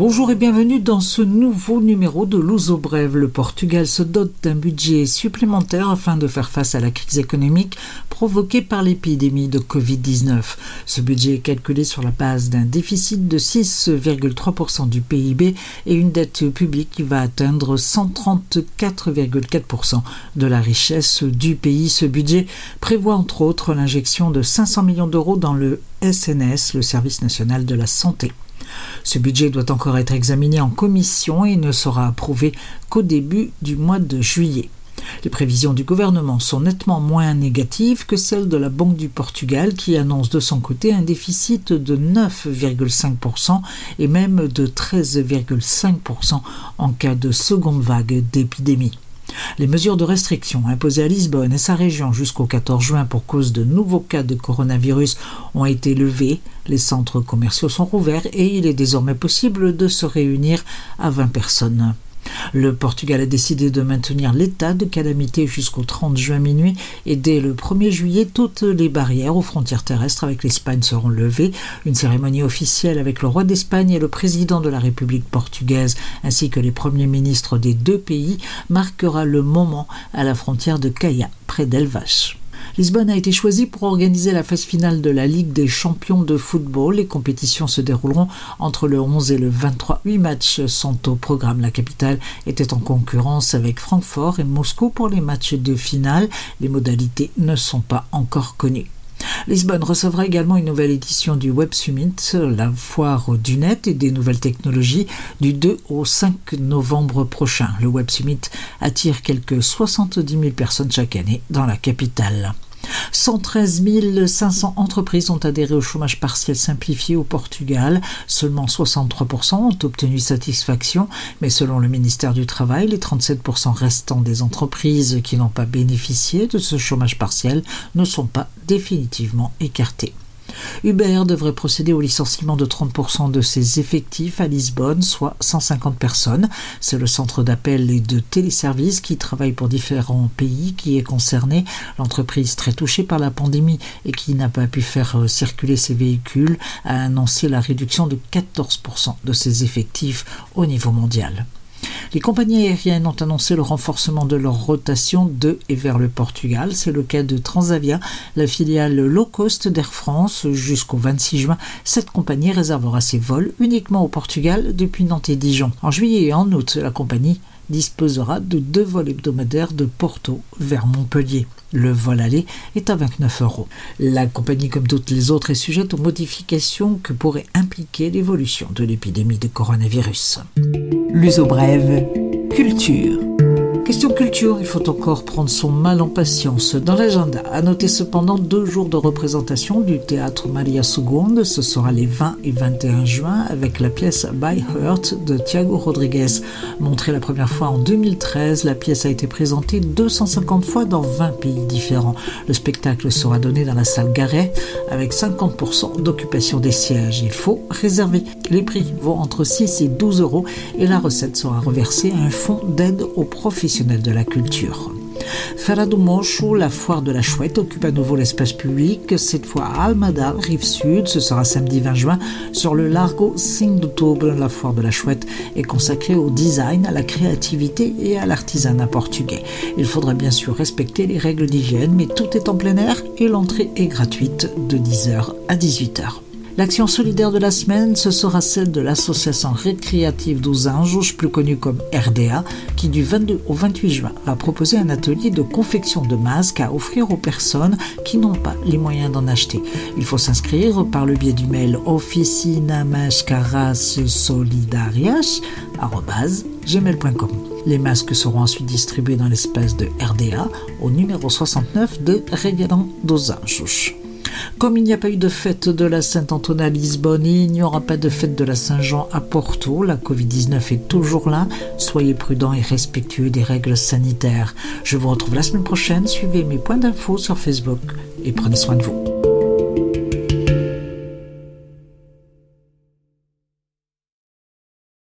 Bonjour et bienvenue dans ce nouveau numéro de Luso Brève. Le Portugal se dote d'un budget supplémentaire afin de faire face à la crise économique provoquée par l'épidémie de Covid-19. Ce budget est calculé sur la base d'un déficit de 6,3% du PIB et une dette publique qui va atteindre 134,4% de la richesse du pays. Ce budget prévoit entre autres l'injection de 500 millions d'euros dans le SNS, le Service national de la santé. Ce budget doit encore être examiné en commission et ne sera approuvé qu'au début du mois de juillet. Les prévisions du gouvernement sont nettement moins négatives que celles de la Banque du Portugal qui annonce de son côté un déficit de 9,5% et même de 13,5% en cas de seconde vague d'épidémie. Les mesures de restriction imposées à Lisbonne et sa région jusqu'au 14 juin pour cause de nouveaux cas de coronavirus ont été levées, les centres commerciaux sont rouverts et il est désormais possible de se réunir à 20 personnes. Le Portugal a décidé de maintenir l'état de calamité jusqu'au 30 juin minuit et dès le 1er juillet, toutes les barrières aux frontières terrestres avec l'Espagne seront levées. Une cérémonie officielle avec le roi d'Espagne et le président de la République portugaise ainsi que les premiers ministres des deux pays marquera le moment à la frontière de Caya, près d'Elvas. Lisbonne a été choisie pour organiser la phase finale de la Ligue des champions de football. Les compétitions se dérouleront entre le 11 et le 23. Huit matchs sont au programme. La capitale était en concurrence avec Francfort et Moscou pour les matchs de finale. Les modalités ne sont pas encore connues. Lisbonne recevra également une nouvelle édition du Web Summit, la foire du net et des nouvelles technologies, du 2 au 5 novembre prochain. Le Web Summit attire quelques 70 000 personnes chaque année dans la capitale. 113 500 entreprises ont adhéré au chômage partiel simplifié au Portugal. Seulement 63% ont obtenu satisfaction, mais selon le ministère du Travail, les 37% restants des entreprises qui n'ont pas bénéficié de ce chômage partiel ne sont pas définitivement écartés. Uber devrait procéder au licenciement de 30% de ses effectifs à Lisbonne, soit 150 personnes. C'est le centre d'appel et de téléservices qui travaille pour différents pays qui est concerné. L'entreprise très touchée par la pandémie et qui n'a pas pu faire euh, circuler ses véhicules a annoncé la réduction de 14% de ses effectifs au niveau mondial. Les compagnies aériennes ont annoncé le renforcement de leur rotation de et vers le Portugal. C'est le cas de Transavia, la filiale low cost d'Air France. Jusqu'au 26 juin, cette compagnie réservera ses vols uniquement au Portugal depuis Nantes et Dijon. En juillet et en août, la compagnie disposera de deux vols hebdomadaires de Porto vers Montpellier. Le vol aller est à 29 euros. La compagnie, comme toutes les autres, est sujette aux modifications que pourrait impliquer l'évolution de l'épidémie de coronavirus. L'uso brève, culture. Question culture, il faut encore prendre son mal en patience. Dans l'agenda, à noter cependant deux jours de représentation du théâtre Maria Seconde. Ce sera les 20 et 21 juin avec la pièce By Heart de Thiago Rodriguez. Montrée la première fois en 2013, la pièce a été présentée 250 fois dans 20 pays différents. Le spectacle sera donné dans la salle Garret avec 50% d'occupation des sièges. Il faut réserver. Les prix vont entre 6 et 12 euros et la recette sera reversée à un fonds d'aide aux professionnels de la culture. La foire de la chouette, occupe à nouveau l'espace public, cette fois à Almada, rive sud. Ce sera samedi 20 juin sur le Largo 5 d'octobre. La foire de la chouette est consacrée au design, à la créativité et à l'artisanat portugais. Il faudra bien sûr respecter les règles d'hygiène, mais tout est en plein air et l'entrée est gratuite de 10h à 18h. L'action solidaire de la semaine, ce sera celle de l'association récréative dos plus connue comme RDA, qui du 22 au 28 juin va proposer un atelier de confection de masques à offrir aux personnes qui n'ont pas les moyens d'en acheter. Il faut s'inscrire par le biais du mail gmail.com. Les masques seront ensuite distribués dans l'espace de RDA au numéro 69 de Révélant dos. Comme il n'y a pas eu de fête de la Sainte-Antoine à Lisbonne il n'y aura pas de fête de la Saint-Jean à Porto, la Covid-19 est toujours là. Soyez prudents et respectueux des règles sanitaires. Je vous retrouve la semaine prochaine. Suivez mes points d'infos sur Facebook et prenez soin de vous.